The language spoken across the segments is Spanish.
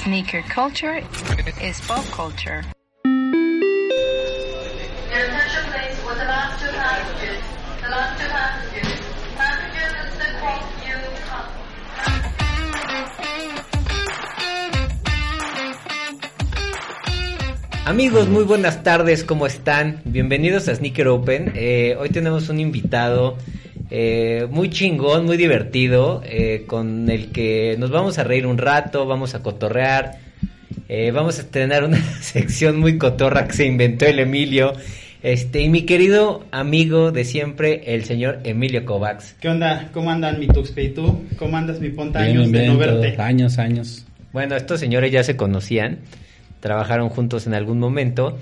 Sneaker culture is pop culture. Your attention please for the last two passages. The last two passages. Passages is the quote you come. Amigos, muy buenas tardes, ¿cómo están? Bienvenidos a Sneaker Open. Eh, hoy tenemos un invitado eh, muy chingón, muy divertido, eh, con el que nos vamos a reír un rato, vamos a cotorrear, eh, vamos a tener una sección muy cotorra que se inventó el Emilio. Este, y mi querido amigo de siempre, el señor Emilio Kovacs. ¿Qué onda? ¿Cómo andan mi Tuxpe y tú? ¿Cómo andas mi Ponta? Bien, Años de no todo. verte. Años, años. Bueno, estos señores ya se conocían, trabajaron juntos en algún momento.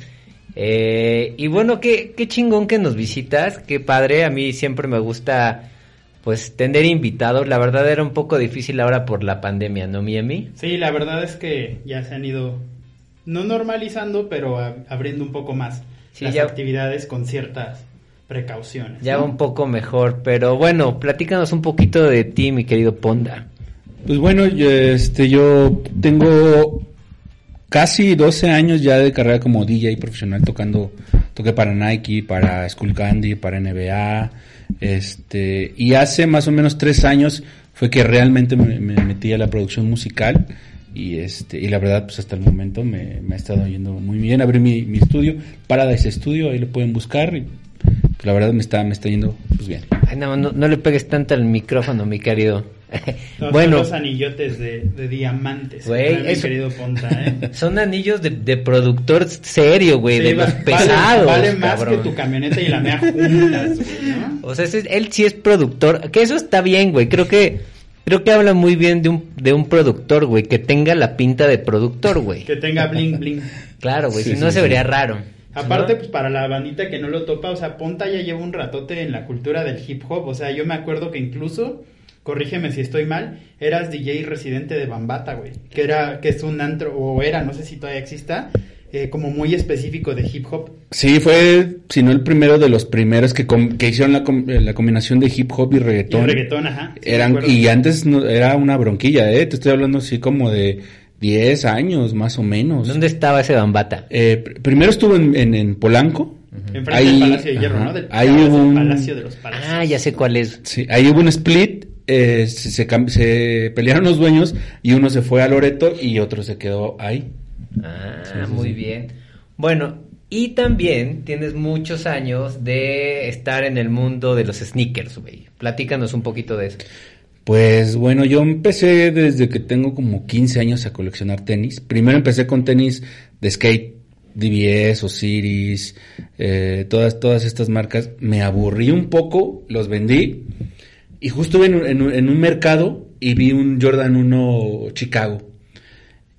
Eh, y bueno, qué, qué chingón que nos visitas, qué padre, a mí siempre me gusta pues tener invitados, la verdad era un poco difícil ahora por la pandemia, ¿no, Miami? Sí, la verdad es que ya se han ido, no normalizando, pero abriendo un poco más Sí, las ya- actividades con ciertas precauciones. Ya ¿no? un poco mejor, pero bueno, platícanos un poquito de ti, mi querido Ponda. Pues bueno, yo, este, yo tengo casi 12 años ya de carrera como DJ profesional tocando, toqué para Nike, para Skull Candy, para NBA, este, y hace más o menos tres años fue que realmente me, me metí a la producción musical y este, y la verdad pues hasta el momento me, me ha estado yendo muy bien, abrí mi, mi estudio, Paradise Studio, ahí lo pueden buscar y la verdad me está, me está yendo pues bien. Ay, no, no, no le pegues tanto al micrófono, mi querido. No, son bueno, los anillotes de, de diamantes. Güey, mi eso- querido Ponta, ¿eh? son anillos de, de productor serio, güey, Sí, de va- los vale- pesados. Vale, más cabrón. que tu camioneta y la mía juntas, güey, ¿no? O sea, ese- él sí es productor, que eso está bien, güey. Creo que creo que habla muy bien de un de un productor, güey, que tenga la pinta de productor, güey. Que tenga bling bling. Claro, güey, Sí, si no sí, se sí. vería raro. Aparte, ¿no? pues para la bandita que no lo topa, o sea, Ponta ya lleva un ratote en la cultura del hip hop. O sea, yo me acuerdo que incluso, corrígeme si estoy mal, eras DJ residente de Bambata, güey. Que era, que es un antro, o era, no sé si todavía exista, eh, como muy específico de hip hop. Sí, fue, si no el primero de los primeros que, com- que hicieron la, com- eh, la combinación de hip hop y Y reggaetón. reggaetón, ajá. sí Eran, y antes no, era una bronquilla, ¿eh? Te estoy hablando así como de 10 años, más o menos. ¿Dónde estaba ese bambata? Eh, pr- primero estuvo en, en, en Polanco. Enfrente Ahí- del Palacio de Hierro, ajá. ¿no? Del, Ahí hubo un- Palacio de los Palacios. Ah, ya sé cuál es. Sí, ahí hubo un split. Eh, se, se pelearon los dueños y uno se fue a Loreto y otro se quedó ahí. Ah, Sí, sí, muy sí. bien. Bueno, y también tienes muchos años de estar en el mundo de los sneakers, güey. Platícanos un poquito de eso. Pues bueno, yo empecé desde que tengo como 15 años a coleccionar tenis. Primero empecé con tenis de skate, DBS, Osiris, eh, todas, todas estas marcas. Me aburrí un poco, los vendí. Y justo en, un- en un- en un mercado y vi un Jordan 1 Chicago.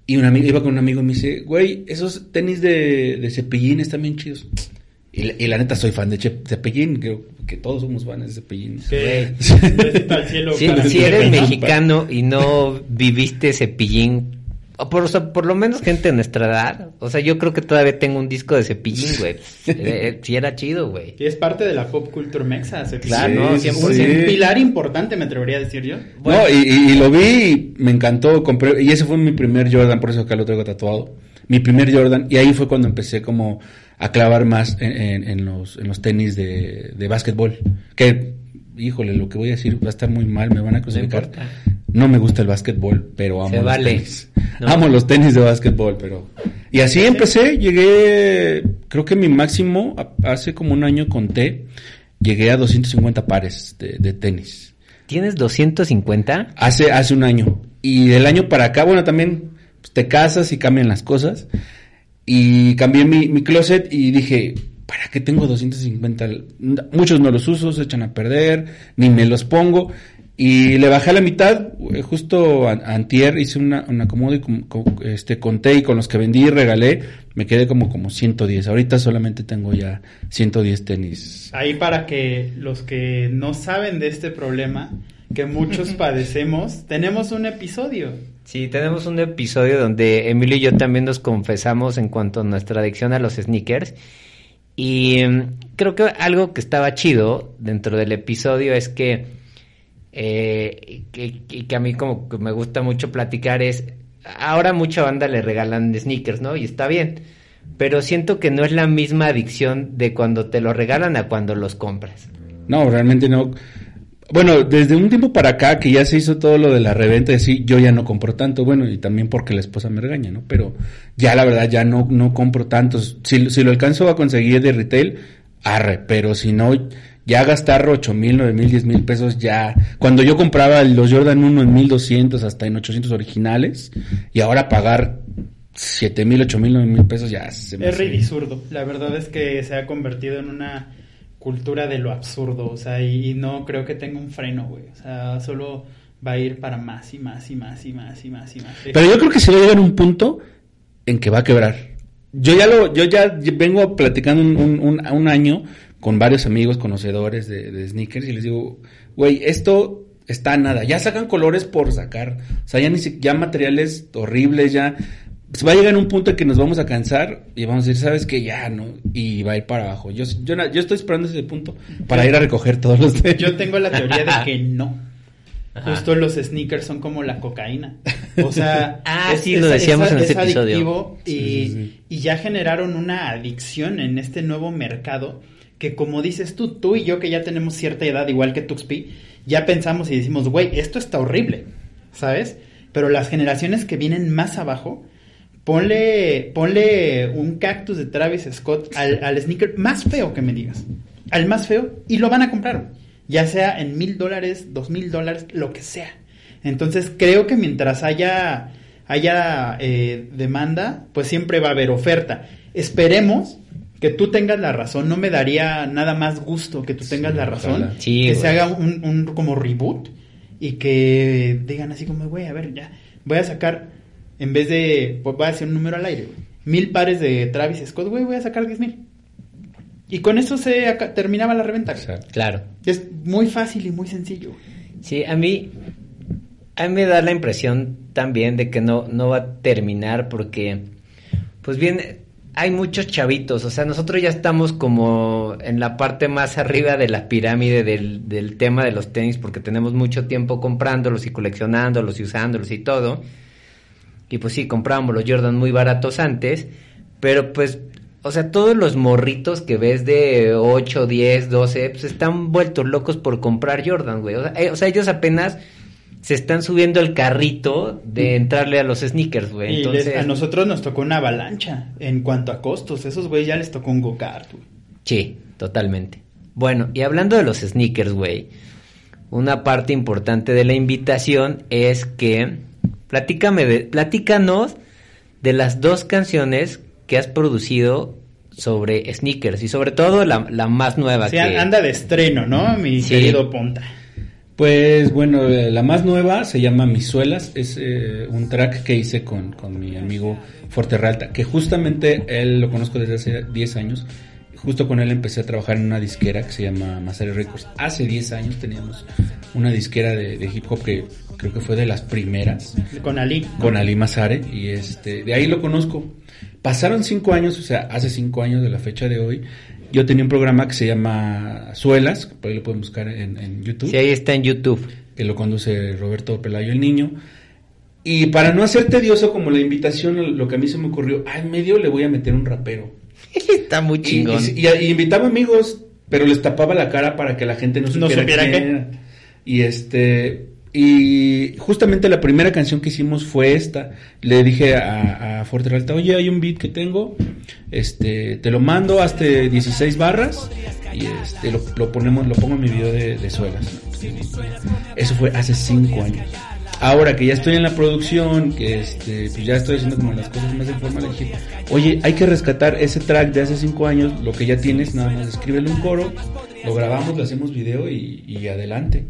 Y un amigo, iba con un amigo y me dice, güey, esos tenis de, de cepillín están bien chidos. Y, la- y la neta soy fan de cepillín, creo que todos somos fans de cepillín. Cielo Si, eres ¿no? mexicano y no viviste cepillín, por, o sea, por lo menos gente de nuestra edad, o sea, yo creo que todavía tengo un disco de cepillín, güey. Eh, eh, sí era chido, güey. Y es parte de la pop culture mexa. se- Claro, no, un 100%. pilar importante, me atrevería a decir yo. No, y, y- y lo vi y me encantó, compré, y ese fue mi primer Jordan, por eso acá lo traigo tatuado. Mi primer Jordan, y ahí fue cuando empecé como a clavar más en, en- en los, en los tenis de, de básquetbol. Que, híjole, lo que voy a decir va a estar muy mal, me van a crucificar. No, me gusta el básquetbol, pero amo Se los vale. tenis. No. Amo los tenis de básquetbol, pero... Y así empecé, llegué, creo que mi máximo, hace como un año conté, llegué a 250 pares de- de tenis. ¿Tienes 250? Hace, hace un año. Y del año para acá, bueno, también pues, te casas y cambian las cosas. Y cambié mi, mi closet y dije, ¿para qué tengo 250? Muchos no los uso, se echan a perder, ni me los pongo. Y le bajé a la mitad, eh, justo a- antier hice una, un acomodo y com- este, conté y con los que vendí y regalé, me quedé como, como 110. Ahorita solamente tengo ya 110 tenis. Ahí para que los que no saben de este problema, que muchos padecemos, tenemos un episodio. Sí, tenemos un episodio donde Emilio y yo también nos confesamos en cuanto a nuestra adicción a los sneakers. Y mm, creo que algo que estaba chido dentro del episodio es que, eh, que, a mí como que me gusta mucho platicar es, ahora mucha banda le regalan sneakers, ¿no? Y está bien, pero siento que no es la misma adicción de cuando te lo regalan a cuando los compras. No, realmente no. Bueno, desde un tiempo para acá que ya se hizo todo lo de la reventa, y así, yo ya no compro tanto, bueno, y también porque la esposa me regaña, ¿no? Pero ya la verdad ya no, no compro tantos. Si, si lo alcanzo a conseguir de retail, arre, pero si no, ya gastar ocho mil, nueve mil, diez mil pesos ya. Cuando yo compraba los Jordan 1 en 1200 hasta en 800 originales, y ahora pagar siete mil, ocho mil, nueve mil pesos ya se me Es ridículo. La verdad es que se ha convertido en una cultura de lo absurdo. O sea, y, y no creo que tenga un freno, güey. O sea, solo va a ir para más y más y más y más y más y más. Pero yo creo que se va a llegar a un punto en que va a quebrar. Yo ya lo, yo ya vengo platicando un, un, un- un año con varios amigos conocedores de, de sneakers y les digo, güey, esto está nada. Ya sacan colores por sacar. O sea, ya ni si- ya materiales horribles, ya. Se va a llegar un punto en que nos vamos a cansar y vamos a decir, sabes que ya, ¿no? Y va a ir para abajo. Yo, yo, na- yo estoy esperando ese punto para ir a recoger todos los de Yo tengo la teoría de que no. Ajá. Justo los sneakers son como la cocaína. O sea, Ah, sí, lo decíamos en ese episodio. adictivo y, Sí, sí, sí. y ya generaron una adicción en este nuevo mercado que como dices tú, tú y yo que ya tenemos cierta edad, igual que Tuxpi, ya pensamos y decimos, güey, esto está horrible, ¿sabes? Pero las generaciones que vienen más abajo, ponle, ponle un cactus de Travis Scott al, sneaker más feo que me digas, al más feo, y lo van a comprar, ya sea en mil dólares, dos mil dólares, lo que sea. Entonces creo que mientras haya, haya eh, demanda, pues siempre va a haber oferta. Esperemos que tú tengas la razón, no me daría nada más gusto que tú tengas la razón. Sí, que se haga un, un como reboot y que digan así como, güey, a ver, ya, voy a sacar, en vez de, pues voy a hacer un número al aire, güey, mil pares de Travis Scott, güey, voy a sacar diez mil. Y con eso se aca- terminaba la reventa. Exacto. Claro. Es muy fácil y muy sencillo. güey. Sí, a mí, a mí me da la impresión también de que no, no va a terminar porque, pues bien, hay muchos chavitos, o sea, nosotros ya estamos como en la parte más arriba de la pirámide del, del tema de los tenis porque tenemos mucho tiempo comprándolos y coleccionándolos y usándolos y todo. Y pues sí, comprábamos los Jordan muy baratos antes, pero pues, o sea, todos los morritos que ves de 8, 10, 12, pues están vueltos locos por comprar Jordan, güey. O sea, eh, o sea, ellos apenas se están subiendo el carrito de entrarle a los sneakers, güey. Entonces, les- a nosotros nos tocó una avalancha en cuanto a costos. Esos güey ya les tocó un go-kart. güey. Sí, totalmente. Bueno, y hablando de los sneakers, güey, una parte importante de la invitación es que platícame de, platícanos de las dos canciones que has producido sobre sneakers y sobre todo la, la más nueva Sí, que anda de estreno, ¿no? Mi Sí. querido Ponta. Pues bueno, eh, la más nueva se llama Mis Suelas, es eh, un track que hice con, con mi amigo Forte Ralta, que justamente él lo conozco desde hace 10 años, justo con él empecé a trabajar en una disquera que se llama Masari Records. Hace 10 años teníamos una disquera de, de hip hop que creo que fue de las primeras, Con Ali. con Ali Mazare, y este, de ahí lo conozco. Pasaron 5 años, o sea, hace 5 años de la fecha de hoy, yo tenía un programa que se llama Suelas, por ahí lo pueden buscar en, en YouTube Sí, ahí está en YouTube. que lo conduce Roberto Pelayo el Niño. Y para no hacer tedioso como la invitación, lo que a mí se me ocurrió, en medio le voy a meter un rapero. está muy chingón. y- y- y invitaba amigos, pero les tapaba la cara para que la gente no No supiera, supiera quién qué. era. Y este y justamente la primera canción que hicimos fue esta. Le dije a, a Fuerte Ralta, oye, hay un beat que tengo, este, te lo mando, hazte 16 barras y este, lo, lo ponemos, lo pongo en mi video de, de suelas. Eso fue hace 5 años. Ahora que ya estoy en la producción, que este, pues ya estoy haciendo como las cosas más de forma, le dije, oye, hay que rescatar ese track de hace cinco años, lo que ya tienes, nada más escríbele un coro, lo grabamos, le hacemos video y, adelante.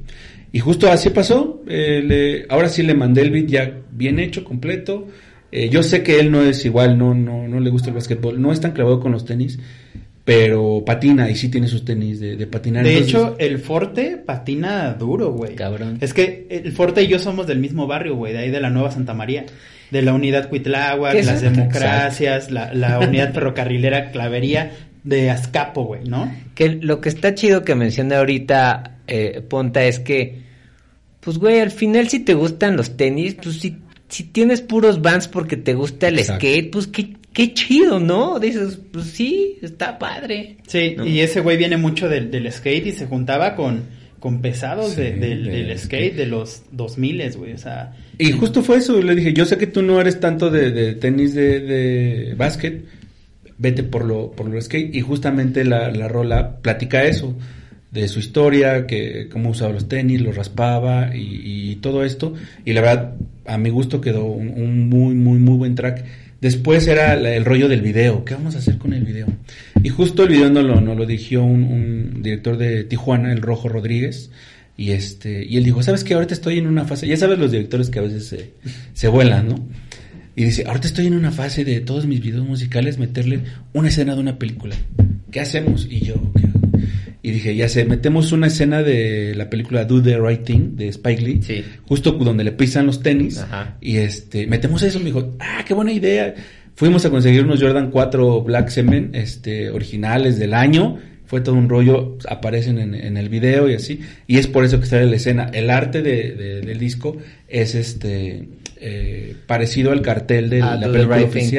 Y justo así pasó, eh, ahora sí le mandé el beat ya bien hecho, completo. Eh, yo sé que él no es igual, no, no, no le gusta el básquetbol, no es tan clavado con los tenis, pero patina y sí tiene sus tenis de, de patinar. De Entonces, hecho, el Forte patina duro, güey. Cabrón. Es que el Forte y yo somos del mismo barrio, güey, de ahí de la Nueva Santa María. De la unidad Cuitláhuac, ¿Qué es las eso? democracias, la, la unidad ferrocarrilera Clavería de Azcapo, güey, ¿no? Que lo que está chido que mencioné ahorita, eh, Ponta, es que, pues, güey, al final si te gustan los tenis, pues si, si tienes puros vans porque te gusta el Exacto. skate, pues qué, qué chido, ¿no? Dices, pues sí, está padre. Sí, ¿No? y ese güey viene mucho del, del skate y se juntaba con, con pesados de- del, del del skate de los 2000, güey, o sea... Y justo fue eso, le dije, yo sé que tú no eres tanto de, de tenis de, de básquet, vete por lo, por lo skate, y justamente la, la rola platica eso, de su historia, que cómo usaba los tenis, los raspaba y, y todo esto, y la verdad, a mi gusto quedó un, un muy, muy, muy buen track. Después era el rollo del video, ¿qué vamos a hacer con el video? Y justo el video nos lo, nos lo dirigió un, director de Tijuana, el Rojo Rodríguez, y este, y él dijo, ¿sabes qué? Ahorita estoy en una fase, ya sabes los directores que a veces se, se vuelan, ¿no? Y dice, ahorita estoy en una fase de todos mis videos musicales meterle una escena de una película. ¿Qué hacemos? Y yo, ¿qué? Y dije, ya sé, metemos una escena de la película Do the Right Thing de Spike Lee, Sí. justo donde le pisan los tenis, Ajá. y este, metemos eso, me dijo, ah, qué buena idea. Fuimos a conseguir unos Jordan 4 Black Cement, este, originales del año, fue todo un rollo, aparecen en, en el video y así, y es por eso que sale la escena. El arte de- de- del disco es este eh, parecido al cartel de Ah, la película Right Thing.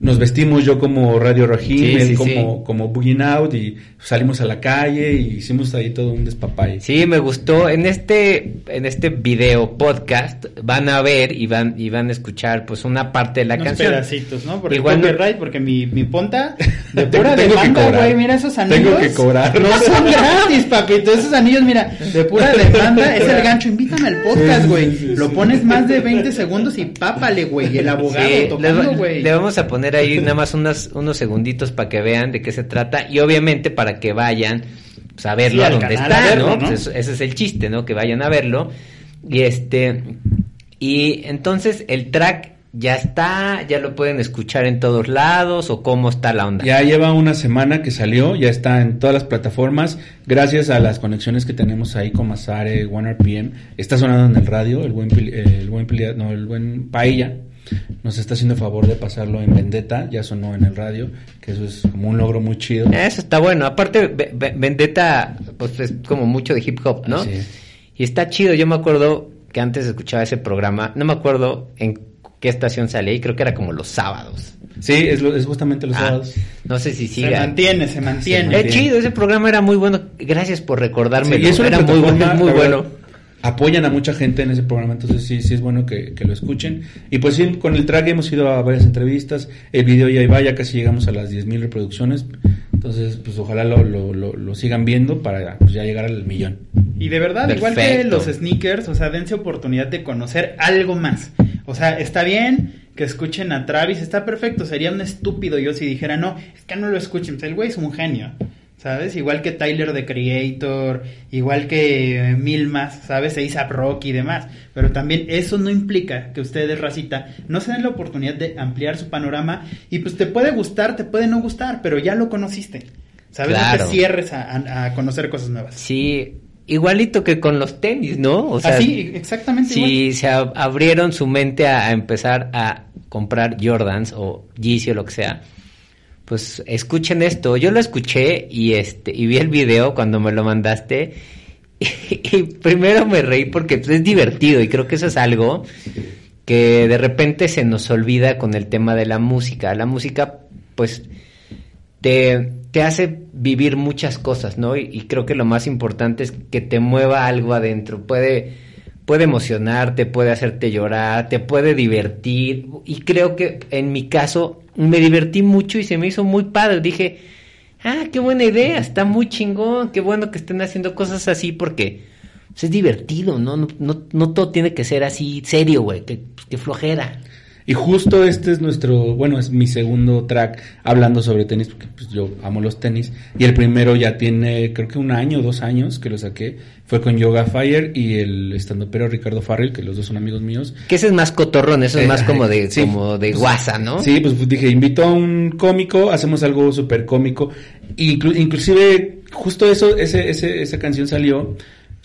Nos vestimos yo como Radio Rahim, Sí, él sí, como, sí. como Bugging Out y salimos a la calle y hicimos ahí todo un despapalle. Sí, me gustó. En este, en este video podcast van a ver y van, y van a escuchar pues una parte de la unos canción. pedacitos, ¿no? Porque Igual copyright, porque mi, mi ponta de pura tengo demanda, güey, mira esos anillos. Tengo que cobrar. No son gratis, papito, esos anillos, mira, de pura demanda, es el gancho, invítame al podcast, güey. sí, sí, Lo pones más de 20 segundos y pápale, güey, el abogado tocando, güey. le vamos a poner ahí nada más unas, unos segunditos para que vean de qué se trata y obviamente para que vayan pues, a verlo Sí, a donde está, a verlo, ¿no? ¿no? Pues eso- ese es el chiste, ¿no? Que vayan a verlo. Y este y entonces el track ya está, ya lo pueden escuchar en todos lados o cómo está la onda. Ya lleva una semana que salió, ya está en todas las plataformas, gracias a las conexiones que tenemos ahí con Masare, OneRPM. Está sonando en el radio, el buen, el buen, no, el buen Paella nos está haciendo favor de pasarlo en Vendetta, ya sonó en el radio, que eso es como un logro muy chido. Eso está bueno. Aparte, Ve- Ve- Vendetta, pues es como mucho de hip hop, ¿no? Así es. Y está chido. Yo me acuerdo que antes escuchaba ese programa. No me acuerdo en qué estación salía y creo que era como los sábados. Sí, es, lo- es justamente los Ah, sábados. no sé si se siga. mantiene, se mantiene. Es chido, ese programa era muy bueno. Gracias por recordarme. Sí, y es una era muy bueno, muy bueno. Apoyan a mucha gente en ese programa, entonces sí, sí es bueno que, que lo escuchen. Y pues sí, con el track hemos ido a varias entrevistas, el video ya va, ya casi llegamos a las 10.000 reproducciones, entonces pues ojalá lo, lo, lo, lo sigan viendo para pues, ya llegar al millón. Y de verdad, igual que los sneakers, o sea, dense oportunidad de conocer algo más. O sea, está bien que escuchen a Travis, está perfecto. Sería un estúpido yo si dijera, no, es que no lo escuchen. Pues el güey es un genio, ¿sabes? Igual que Tyler the Creator, igual que eh, mil más, ¿sabes? A$AP Rock y demás. Pero también eso no implica que ustedes, racita, no se den la oportunidad de ampliar su panorama. Y pues te puede gustar, te puede no gustar, pero ya lo conociste. ¿Sabes? No te cierres a- a- a conocer cosas nuevas. Sí, igualito que con los tenis, ¿no? O sea, Así, exactamente si igual. se ab- abrieron su mente a, a empezar a comprar Jordans o Yeezy o lo que sea, pues escuchen esto. Yo lo escuché y este y vi el video cuando me lo mandaste y, primero me reí porque pues, es divertido y creo que eso es algo que de repente se nos olvida con el tema de la música. La música, pues te, te hace vivir muchas cosas, ¿no? Y, y creo que lo más importante es que te mueva algo adentro. Puede, puede emocionarte, puede hacerte llorar, te puede divertir. Y creo que en mi caso me divertí mucho y se me hizo muy padre. Dije, ah, qué buena idea, está muy chingón, qué bueno que estén haciendo cosas así porque pues, es divertido, ¿no? No, no, todo tiene que ser así serio, güey, pues, que flojera. Y justo este es nuestro, bueno, es mi segundo track hablando sobre tenis, porque pues yo amo los tenis. Y el primero ya tiene, creo que un año, dos años que lo saqué. Fue con Yoga Fire y el estandopero Ricardo Farrell, que los dos son amigos míos. Que ese es más cotorrón, eso es Eh, más como de, sí. como de guasa, ¿no? Sí, pues dije, invito a un cómico, hacemos algo súper cómico. Inclu- inclusive, justo eso, ese, ese, esa canción salió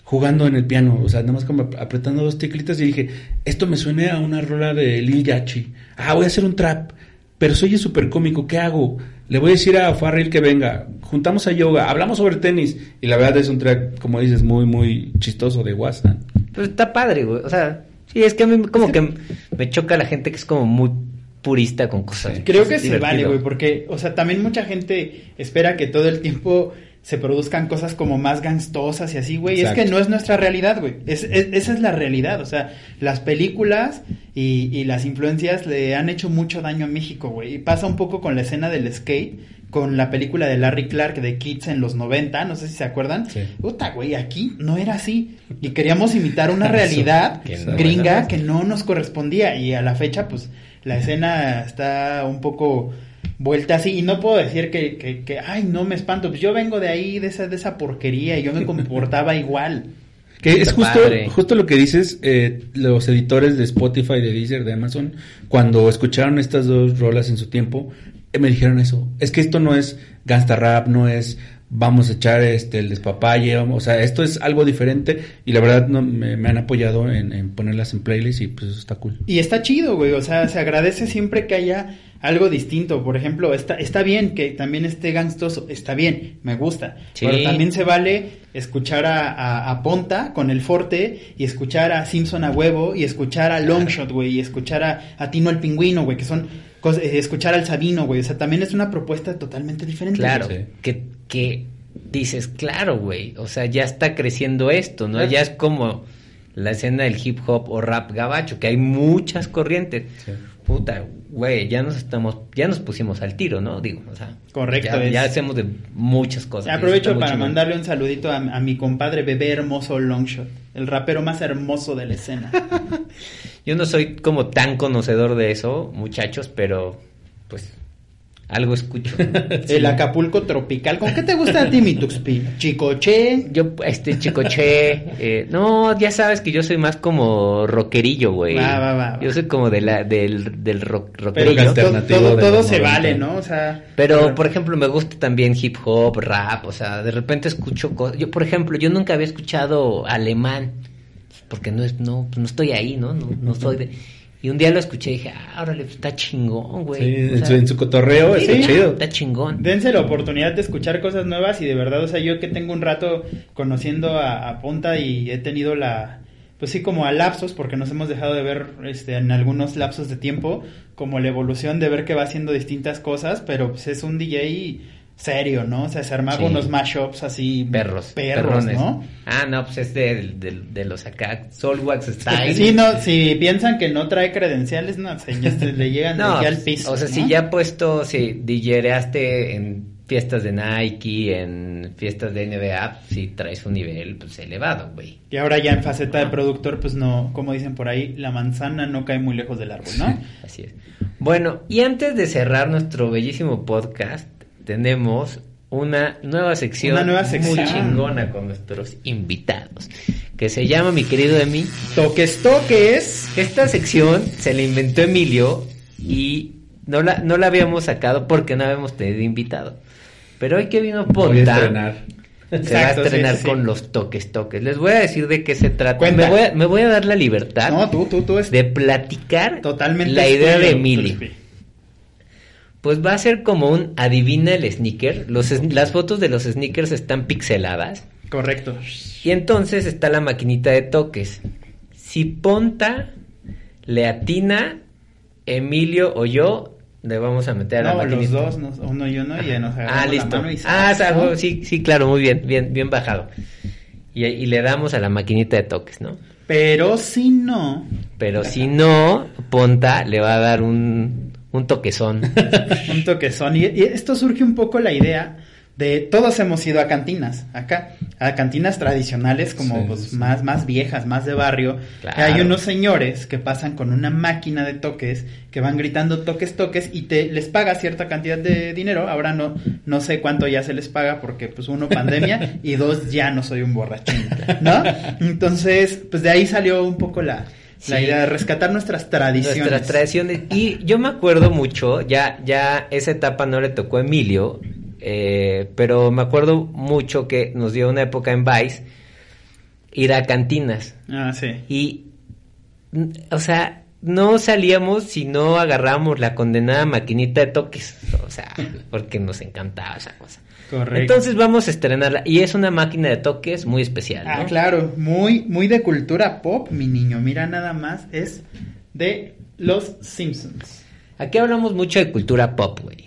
jugando en el piano, o sea, nada más como ap- apretando dos teclitas y dije, esto me suena a una rola de Lil Yachty. Ah, voy a hacer un trap, pero soy súper cómico, ¿qué hago? Le voy a decir a Farrell que venga, juntamos a yoga, hablamos sobre tenis y la verdad es un track, como dices, muy, muy chistoso de WhatsApp. Pero está padre, güey. O sea, sí, es que a mí como que me choca la gente que es como muy purista con cosas. Creo que se vale, güey, porque, o sea, también mucha gente espera que todo el tiempo se produzcan cosas como más gangstosas y así, güey. Es que no es nuestra realidad, güey. Es, es- esa es la realidad. O sea, las películas y, y las influencias le han hecho mucho daño a México, güey. Y pasa un poco con la escena del skate, con la película de Larry Clark de Kids en los 90, no sé si se acuerdan. Sí. Puta, güey, aquí no era así. Y queríamos imitar una realidad que no gringa que no nos correspondía. Y a la fecha, pues, la escena está un poco vuelta así. Y no puedo decir que, que, que, ay, no me espanto. Pues yo vengo de ahí, de esa, de esa porquería, y yo me comportaba igual. Que es justo, padre. justo lo que dices, eh, los editores de Spotify, de Deezer, de Amazon, cuando escucharon estas dos rolas en su tiempo, eh, me dijeron eso. Es que esto no es gangsta rap, no es vamos a echar este el despapalle, vamos- o sea, esto es algo diferente y la verdad no, me, me han apoyado en, en ponerlas en playlist y pues eso está cool. Y está chido, güey. O sea, se agradece siempre que haya algo distinto. Por ejemplo, está, está bien que también esté gangstoso. Está bien, me gusta. Sí. Pero también se vale escuchar a, a- a Ponta con el Forte y escuchar a Simpson a huevo y escuchar a Longshot, güey. Y escuchar a, a Tino el Pingüino, güey. Que son cosas, eh, escuchar al Sabino, güey. O sea, también es una propuesta totalmente diferente. Claro, Sí. que, que dices, claro, güey, o sea, ya está creciendo esto, ¿no? Claro. Ya es como la escena del hip hop o rap gabacho, que hay muchas corrientes. Sí. Puta, güey, ya nos estamos, ya nos pusimos al tiro, ¿no? Digo, o sea, Correcto, Ya, es- ya hacemos de muchas cosas. Aprovecho para mandarle un saludito a, a mi compadre bebé hermoso Longshot. El rapero más hermoso de la escena. Yo no soy como tan conocedor de eso, muchachos, pero pues algo escucho. El Acapulco tropical. ¿Con qué te gusta a ti, mi Tuxpi? Chicoche. Yo, este chicoche, eh, no, ya sabes que yo soy más como rockerillo, güey. Va, va, va, va. Yo soy como de la, del, del rock, rockerillo. Pero todo, alternativo todo, de todo los se 90. vale, ¿no? O sea. Pero, por ejemplo, me gusta también hip hop, rap, o sea, de repente escucho cosas. Yo, por ejemplo, yo nunca había escuchado alemán, porque no es, no, pues no estoy ahí, ¿no? No, no soy de. Y un día lo escuché y dije, ah, órale, pues está chingón, güey. Sí, O en, sea, su, en su cotorreo sí, está chido. Está chingón. Dense la oportunidad de escuchar cosas nuevas y de verdad, o sea, yo que tengo un rato conociendo a, a Ponta y he tenido la, pues sí, como a lapsos, porque nos hemos dejado de ver este, en algunos lapsos de tiempo, como la evolución de ver que va haciendo distintas cosas, pero pues es un DJ serio, ¿no? O sea, se armaba Sí. unos mashups así. Perros. Perros, perrones. ¿no? Ah, no, pues es de, de, de los acá, Soulwax Style. Sí, no, si piensan que no trae credenciales, no, se, ya se le llegan No, al piso. o sea, ¿no? si ya puesto, si DJereaste en fiestas de Nike, en fiestas de NBA, si traes un nivel pues elevado, güey. Y ahora ya en faceta de productor, pues no, como dicen por ahí, la manzana no cae muy lejos del árbol, ¿no? Así es. Bueno, y antes de cerrar nuestro bellísimo podcast, tenemos una nueva sección, Una nueva muy sección. chingona con nuestros invitados, que se llama, mi querido Emi, Toques, toques. Esta sección se la inventó Emilio y no la, no la habíamos sacado porque no habíamos tenido invitado. Pero hoy que vino Ponta, estrenar. se va a estrenar sí, sí. con los toques toques. Les voy a decir de qué se trata. Cuenta. Me voy, a, me voy a dar la libertad No, tú, tú, tú es de platicar totalmente la idea de Emilio. Pues va a ser como un adivina el sneaker. Los, las fotos de los sneakers están pixeladas. Correcto. Y entonces está la maquinita de toques. Si Ponta le atina, Emilio o yo le vamos a meter a la No, los maquinita. dos, uno y uno, y ya nos agarramos Ah, la listo. mano y Ah, sea, ¿no? sí, sí, claro, muy bien, bien, bien bajado. Y, y le damos a la maquinita de toques, ¿no? Pero si no, Pero si no, Ponta le va a dar un, un toquezón. un toquezón. Y, y esto surge un poco la idea de todos hemos ido a cantinas acá, a cantinas tradicionales como Sí, pues, sí. más más viejas, más de barrio. Claro. Hay unos señores que pasan con una máquina de toques que van gritando toques toques y te les paga cierta cantidad de dinero. Ahora no no sé cuánto ya se les paga porque pues uno pandemia y dos ya no soy un borrachín, ¿no? Entonces, pues de ahí salió un poco la la idea de rescatar nuestras tradiciones. Nuestras tradiciones. Y yo me acuerdo mucho, ya, ya esa etapa no le tocó a Emilio, eh, pero me acuerdo mucho que nos dio una época en Vice ir a cantinas. Ah, sí. Y, o sea, no salíamos si no agarrábamos la condenada maquinita de toques. O sea, porque nos encantaba esa cosa. Correcto. Entonces vamos a estrenarla. Y es una máquina de toques muy especial. ¿no? Ah, claro, muy, muy de cultura pop, mi niño. Mira nada más, es de los Simpsons. Aquí hablamos mucho de cultura pop, güey.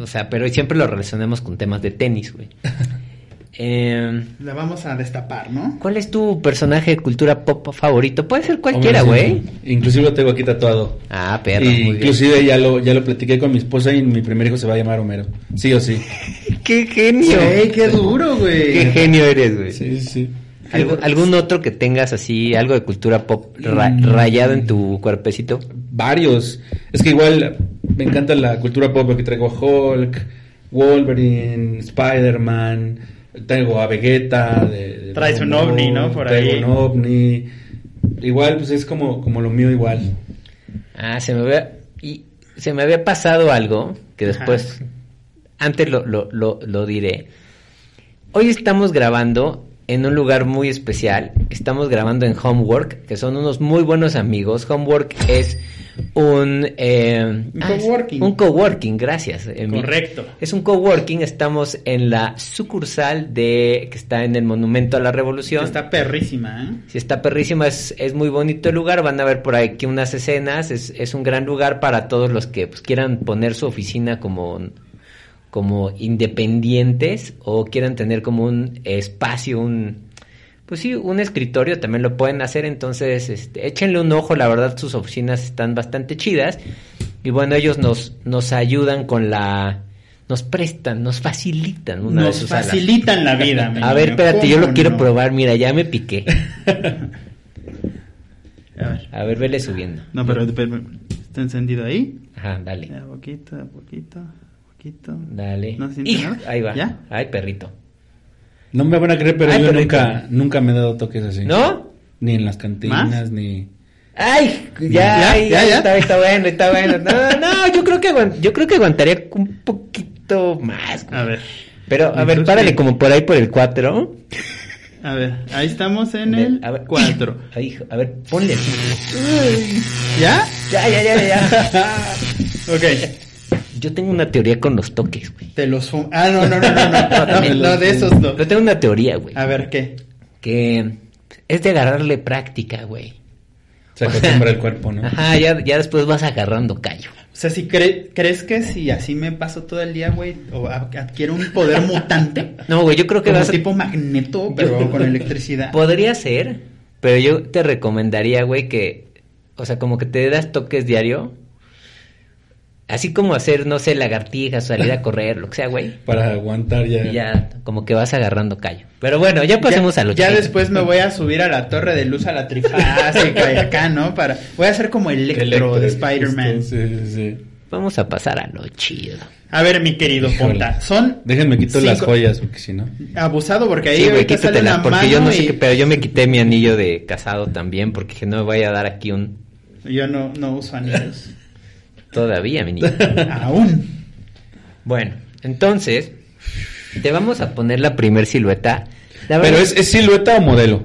O sea, pero siempre lo relacionamos con temas de tenis, güey. Eh, La vamos a destapar, ¿no? ¿Cuál es tu personaje de cultura pop favorito? Puede ser cualquiera, güey. sí. Inclusive lo tengo aquí tatuado. Ah, perro. Y muy bien. inclusive ya lo, ya lo platiqué con mi esposa y mi primer hijo se va a llamar Homero. Sí o sí. ¡Qué genio! Güey, qué duro, güey. ¡Qué genio eres, güey! Sí, sí. ¿Algún, algún otro que tengas así, algo de cultura pop ra- Mm. rayado en tu cuerpecito? Varios. Es que igual me encanta la cultura pop que traigo Hulk, Wolverine, Spider-Man, traigo a Vegeta. De, de Traes un ovni, ¿no? Por traigo ahí. un ovni. Igual, pues es como, como lo mío igual. Ah, se me había, y se me había pasado algo que Ajá. después, antes lo, lo, lo, lo diré. Hoy estamos grabando en un lugar muy especial. Estamos grabando en Homework, que son unos muy buenos amigos. Homework es un... eh, Un ah, coworking. Un coworking, gracias. Emi. Correcto. Es un coworking, estamos en la sucursal de que está en el Monumento a la Revolución. Está perrísima, ¿eh? Si está perrísima, es, es muy bonito el lugar. Van a ver por aquí unas escenas. Es, es un gran lugar para todos los que pues, quieran poner su oficina como, como independientes o quieran tener como un espacio, un pues sí, un escritorio también lo pueden hacer. Entonces, este, échenle un ojo. La verdad, sus oficinas están bastante chidas. Y bueno, ellos nos, nos ayudan con la. Nos prestan, nos facilitan una de sus facilitan la vida, A ver, espérate, yo ¿Cómo lo quiero probar. Mira, ya me piqué. A ver. A ver, vele subiendo. No, pero, pero, está encendido ahí. Ajá, dale. Ya, poquito, a poquito, a poquito. Dale. ¿No nada? Ahí va. ¿Ya? Ay, perrito. No me van a creer, pero Ay, yo perrito. nunca, nunca me he dado toques así. ¿No? Ni en las cantinas, ¿Más? ni... Ay, ya, ¿Ya? ay, ¿Ya? Está, está bueno, está bueno. No, no, yo creo que yo creo que aguantaría un poquito más. güey. A ver. Pero, a ver, párale como por ahí por el 4. A ver, ahí estamos en el A ver, 4. Ay, hijo, a ver, ponle. ¿Ya? Ya, ya, ya, ya. Ok. Yo tengo una teoría con los toques, güey. Te los fum- Ah, no, no, no, no, no. también No, los de esos no. Yo tengo una teoría, güey. A ver, ¿qué? Que es de agarrarle práctica, güey. Se acostumbra el cuerpo, ¿no? Ajá, ya, ya después vas agarrando callo. O sea, si cre- crees que si así me paso todo el día, güey, o adquiero un poder mutante, No, güey, yo creo que como vas a... tipo magneto, pero con electricidad. Podría ser, pero yo te recomendaría, güey, que... O sea, como que te das toques diario. Así como hacer, no sé, lagartijas, salir a correr, lo que sea, güey. Para aguantar ya. Y ya, como que vas agarrando callo. Pero bueno, ya pasemos ya, a lo Ya después me voy a subir a la torre de luz a la trifásica y acá, ¿no? Para voy a hacer como Electro, Electro, de Spider-Man. Sí, sí, sí. Vamos a pasar a lo chido. A ver, mi querido Híjole. Ponta, son Déjenme quito las joyas, porque si no. abusado porque ahí Sí, güey, sale una porque yo no sé qué, pero yo me quité mi anillo de casado también, porque dije, no me vaya a dar aquí un... yo no, no uso anillos. Todavía, mi niño. Aún. Bueno, entonces, te vamos a poner la primer silueta. La Pero es, es silueta o modelo.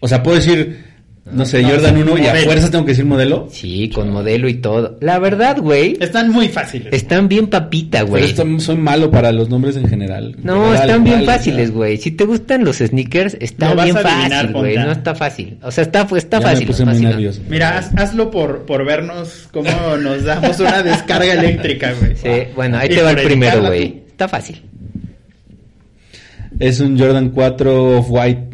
O sea, puedo decir, no sé, No, Jordan sí, 1 y a fuerza tengo que decir modelo. Sí, con modelo y todo. La verdad, güey, Están muy fáciles. están bien papita, Pero güey. esto soy malo para los nombres en general. No, están bien fáciles, güey. Si te gustan los sneakers, está bien fácil, güey. No está fácil. O sea, está, está Ya me fácil. puse muy fácil, no. nervioso. Mira, haz- hazlo por, por vernos cómo nos damos una descarga eléctrica, güey. Sí, bueno, ahí Y te va el primero, güey. Está fácil. Es un Jordan 4 Off-White.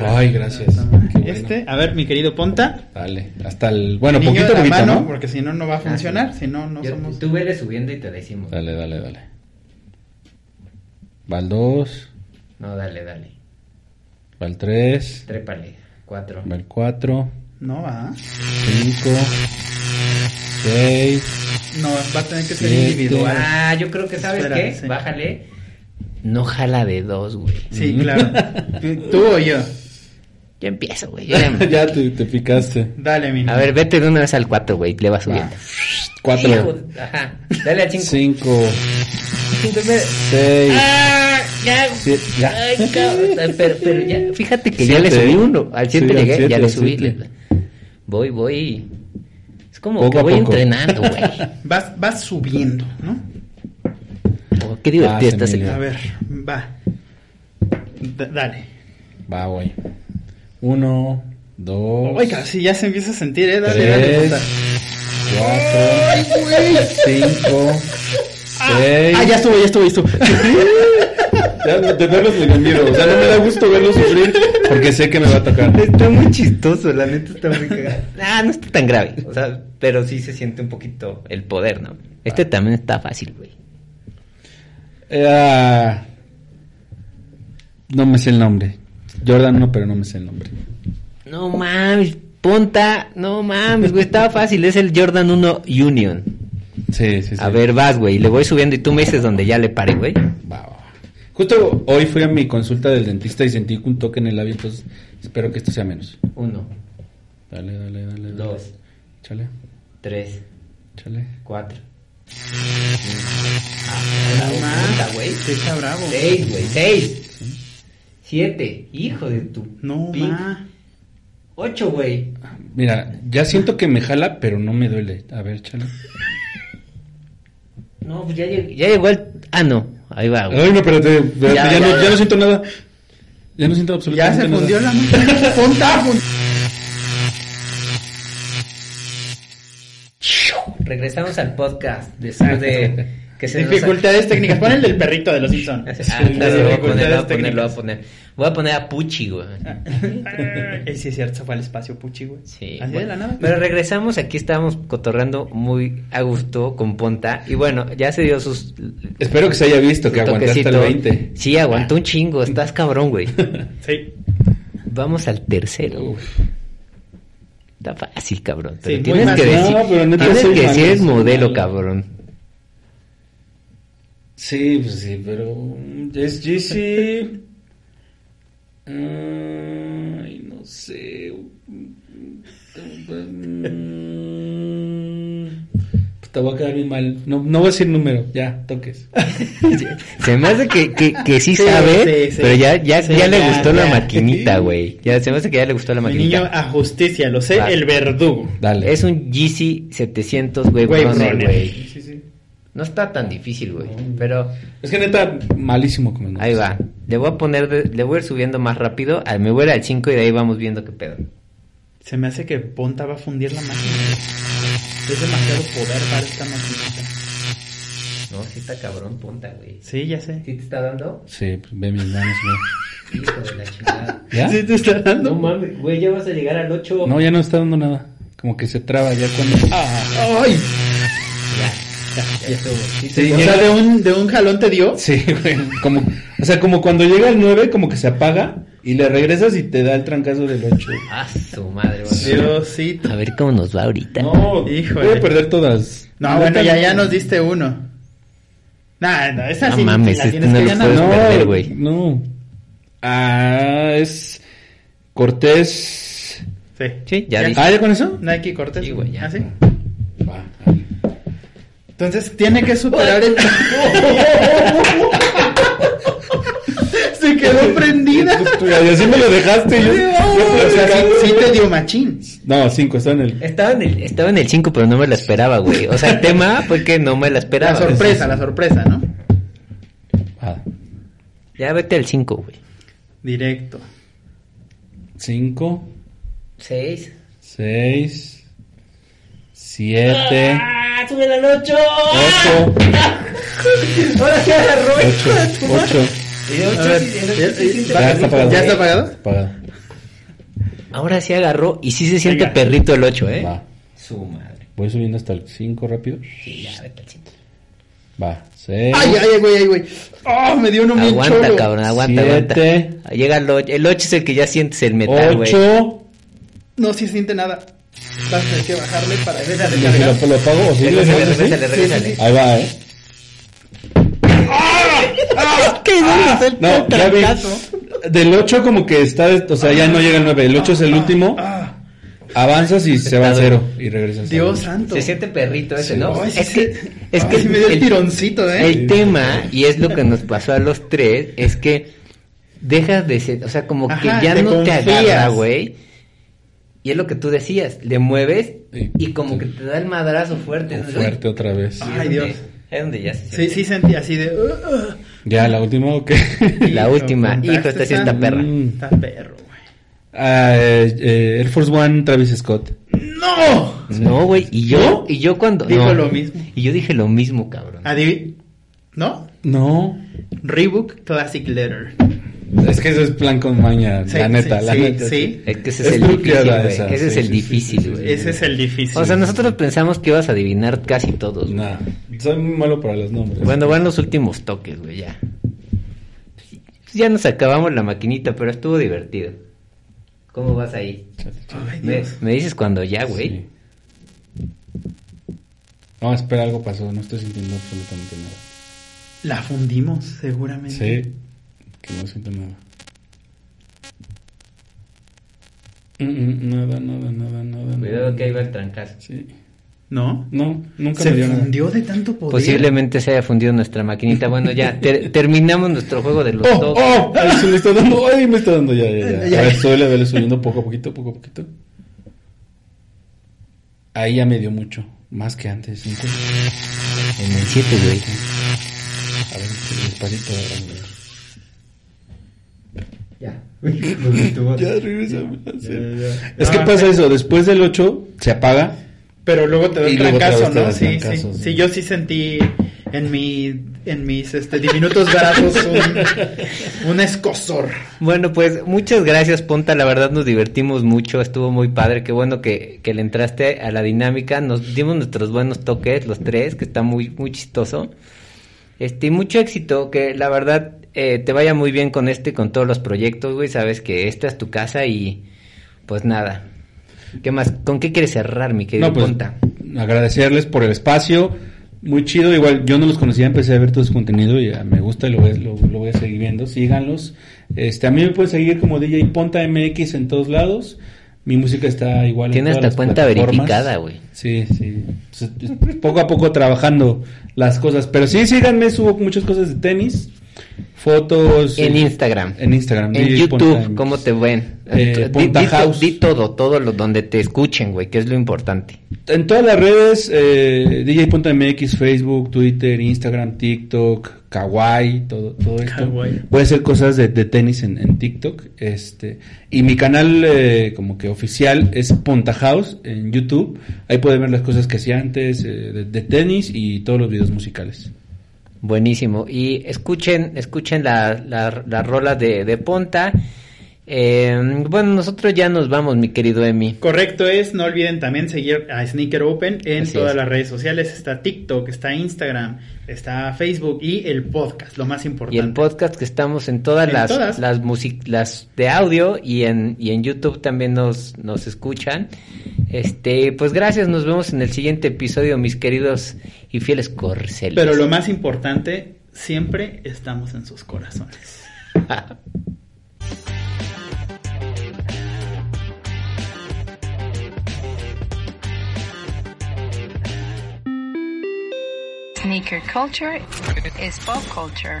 Ay, gracias. Bueno. Este, a ver, mi querido Ponta. Dale, hasta el... Bueno, Niño poquito, de la poquito, mano, ¿no? porque si no, no va a funcionar. Si no, no Yo- somos... Tú vele subiendo y te decimos. Dale, dale, dale. Va el 2, No, dale, dale. va el 3, Trépale. Cuatro. va el 4, No va. 5, 6, No, va a tener que ser individual. Ah, yo creo que, ¿sabes Espera, qué? sí. Bájale. No jala de dos, güey. Sí, claro. Tú o yo. Yo empiezo, güey. Yo ya- ya te, te picaste. Dale, mi A ver, vete de una vez al 4, güey. Le va subiendo. Hijo 4, de- Ajá. Dale al 5. 5, 6, Ah, ya. 7, ya. Ay, cabrón. Pero, pero ya, fíjate que ya le Siete. subí uno. Al 7 Sí, al llegué, siete, ya le subí. siete. le- Voy, voy. Es como Poco que a voy poco. entrenando, güey. Vas, vas subiendo, ¿no? Oh, qué está ese. Emilio. A ver, va. D- dale. Va, güey. 1, 2, Oiga, sí, ya se empieza a sentir, ¿eh? Dale, dale. 3, puta. 4, 5, 6. Ah, ya estuvo, ya estuvo, ya estuvo. Ya de verlos me miedo. O sea, no me da gusto verlos sufrir porque sé que me va a tocar. Está muy chistoso, la neta está muy cagado. Ah, no está tan grave. O sea, pero sí se siente un poquito el poder, ¿no? Este también está fácil, güey. Eh, no me sé el nombre. Jordan no, pero no me sé el nombre. No mames, punta. No mames, güey, estaba fácil. Es el Jordan 1 Union. Sí, sí, sí. A ver, vas, güey. Le voy subiendo y tú me dices donde ya le pare, güey. Va, va, va. Justo hoy fui a mi consulta del dentista y sentí un toque en el labio, entonces espero que esto sea menos. Uno, Dale, dale, dale. dale. dos, Chale, tres, chale. cuatro. No más, güey. Sí, está bravo. Seis, güey, seis. Siete. Hijo de tu. No más. Ocho, güey. Mira, ya siento que me jala, pero no me duele. A ver, chale. No, pues ya, lleg- ya llegó el. Ah, no. Ahí va, güey. Ay, no, espérate, espérate, Ya, ya, ya, no, ya. ya no siento nada. Ya no siento Ya absolutamente se nada. fundió la máquina. Ponta, pon- Regresamos al podcast después de que se nos- Dificultades técnicas. Pon el del perrito de los Simpsons. Ah, claro, voy a poner, lo voy a poner, voy a poner. Voy a poner a Puchi, güey. Sí, es cierto, se fue al espacio, Puchi, güey. Sí. Así de bueno. la nada. Pero regresamos, aquí estábamos cotorreando muy a gusto con Ponta. Y bueno, ya se dio sus. Espero que se haya visto que aguantaste el toquecito. 20. Sí, aguantó un chingo. Estás cabrón, güey. Sí. Vamos al tercero. Uf. Está fácil, cabrón. Sí, Pero muy tienes que No, decir, pero neta tienes que decir el soy modelo, malo. cabrón. Sí, pues sí, pero es GC. Ay, no sé. Te voy a quedar bien mal. No, no voy a decir número, ya, toques. Se me hace que, que, que sí Sí, sabe, sí, sí. pero ya, ya, Sí, ya le ya, gustó la maquinita, güey. Ya se me hace que ya le gustó la Mi maquinita. niño a justicia, lo sé, Va. el verdugo. Dale. Es un GC 700 Wave Wave Runner, Runner. güey. Sí, sí. No está tan difícil, güey. Pero Es que neta, malísimo como ahí va. Le voy a poner, de- le voy a ir subiendo más rápido. Ah, Me voy a ir al 5 y de ahí vamos viendo qué pedo. Se me hace que Ponta va a fundir la máquina. Es demasiado poder para esta maquinita. No, sí está cabrón, punta, güey. Sí, ya sé. ¿Sí te está dando? Sí, pues ve mis manos, güey. Hijo de la chingada. ¿Ya? ¿Sí te está dando? No mames, güey, ya vas a llegar al 8. No, ya no está dando nada. Como que se traba ya cuando. Ah, ¡Ay! Ya, ya. Sí, Sí, o sea, de un, de un jalón te dio. Sí, güey. Como, o sea, como cuando llega el 9, como que se apaga y le regresas y te da el trancazo del 8. Ah, su madre. Diosito. A ver cómo nos va ahorita. No, Híjole. voy a perder todas. No, bueno, ya, ya nos diste uno. Nah, no, esa No sí mames, la este tienes no que ganar. no, perder, güey. No. Ah, es Cortés. Sí. Sí, ya dije. Ah, ¿ya con eso? Nike Cortés. Sí, güey, ya. ¿Ah, sí? Va. Entonces tiene que superar el. Quedó prendida. Y así me lo dejaste. Yo, yo O sea, sí, sí te dio machín. No, 5, está en el. Estaba en el, estaba en el 5, pero no me la esperaba, güey. O sea, el tema fue que no me la esperaba. La sorpresa, la sorpresa, ¿no? Ah, Ya vete al 5, güey. Directo. 5, 6. 6, 7, ¡Ah! ¡Sube al 8! 8, Ahora se agarró, 8, 8. El 8 ver, sí, el ocho ya- sí siente Ya está apagado. ¿Ya está apagado? Apagado. Ahora sí agarró y sí se siente Venga. perrito el 8, ¿eh? Va. Su madre. Voy subiendo hasta el 5 rápido. Sí, ya vete al 5. Va. Seis. Ay, ay, ay, güey, ay, güey. Oh, me dio uno bien Aguanta, cholo. cabrón, aguanta, Siete. aguanta. Llega el 8. El 8 es el que ya sientes el metal, güey. Ocho. No se siente nada. Vas a tener que bajarle para ver a ¿Y si lo, lo pago o sí? ¿Le Regrésale, hacemos así? regrésale, regrésale. Ahí va, ¿eh? ¿Qué? ¿Dónde está el No, ya vi. Del 8 como que está, o sea, ya no llega el 9. El 8 es el último. Ah, Avanzas y se va a cero y regresas. Dios santo. Se siente perrito ese, ¿no? Ay, sí, es sí. que, es que Ay, me dio el tironcito, ¿eh? El tema, y es lo que nos pasó a los tres, es que dejas de ser, o sea, como Ajá, que ya te no te confías. agarra, güey. Y es lo que tú decías, le mueves Sí. y como que te da el madrazo fuerte. ¿no? Fuerte otra vez. Sí, Ay, Dios. Es donde ya se Sí, sí sentí así de... uh, uh. Ya, la última o qué? La última, hijo, esta sí está perra. Está perro, güey. Ah, eh, eh, Air Force One, Travis Scott. ¡No! No, güey, y yo, y yo cuando... Dijo no. lo mismo. Y yo dije lo mismo, cabrón. Adiv... ¿No? No. Reebok Classic Letter. Es que eso es plan con maña, Sí, la neta, sí, la sí, neta. sí. Es que ese es, Es el difícil, güey. Ese es el sí, difícil, güey. sí. Ese es el difícil. O sea, nosotros pensamos que ibas a adivinar casi todos. güey. Nah, soy muy malo para los nombres. Bueno, van los últimos toques, güey, ya. Ya nos acabamos la maquinita, pero estuvo divertido. ¿Cómo vas ahí? Ay, Me, me dices cuando ya, güey. Sí. No, espera, algo pasó. No estoy sintiendo absolutamente nada. La fundimos, seguramente. Sí, que no siento nada. Mm, mm, nada, nada, nada, nada. Cuidado nada. que ahí va el trancazo. Sí. ¿No? No, nunca Se me dio nada. fundió de tanto poder. Posiblemente se haya fundido nuestra maquinita. Bueno, ya ter- terminamos nuestro juego de los ¡Oh! dos. ¡Oh! Ay, se me está dando. ¡Ay, me está dando! Ya, ya, ya. Ya. A ver, suele, vele subiendo poco a poquito, poco a poquito. Ahí ya me dio mucho. Más que antes. cinco. En el 7, güey. A ver, despacito. Ya. Ya, regresa. Es que pasa eso. Después del 8 se apaga. Pero luego te da el trancazo, ¿no? el Sí, trancazo, sí. sí. Sí, yo sí sentí en mi en mis este, diminutos brazos un, un escosor. Bueno, pues muchas gracias, Ponta. La verdad nos divertimos mucho. Estuvo muy padre. Qué bueno que, que le entraste a la dinámica. Nos dimos nuestros buenos toques, los tres, que está muy, muy chistoso. Este, mucho éxito. Que la verdad eh, te vaya muy bien con este y con todos los proyectos, güey. Sabes que esta es tu casa y pues nada. ¿Qué más? ¿Con qué quieres cerrar, mi querido No, pues Ponta? agradecerles por el espacio. Muy chido. Igual yo no los conocía, empecé a ver todo su contenido y ya me gusta y lo voy, a- lo, lo voy a seguir viendo. Síganlos. Este, a mí me pueden seguir como DJ Ponta MX en todos lados. Mi música está igual Tiene hasta las cuenta verificada, güey. Sí, sí. Poco a poco trabajando las cosas. Pero sí, síganme, subo muchas cosas de tenis, fotos. En eh, Instagram. En Instagram. En DJ YouTube, MX. ¿cómo te ven? Eh, Di- Ponta di, to- House. di todo, todo lo donde te escuchen, güey, que es lo importante. En todas las redes, eh, DJ.mx, Facebook, Twitter, Instagram, TikTok, Kawaii, todo, todo esto. Kawaii. Voy a hacer cosas de, de tenis en, en TikTok. Este, y mi canal eh, como que oficial es Ponta House en YouTube. Ahí pueden ver las cosas que hacía antes eh, de, de tenis y todos los videos musicales. Buenísimo. Y escuchen, escuchen la, la, la rola de, de Ponta. Eh, bueno, nosotros ya nos vamos, mi querido Emi. Correcto es, no olviden también seguir a Sneaker Open en Así todas es. las redes sociales. Está TikTok, está Instagram, está Facebook y el podcast, lo más importante. Y el podcast que estamos en todas En las todas. las music- las de audio y en y en YouTube también nos nos escuchan. Este, pues gracias, nos vemos en el siguiente episodio, mis queridos y fieles corceles. Pero lo más importante, siempre estamos en sus corazones. Sneaker culture is pop culture.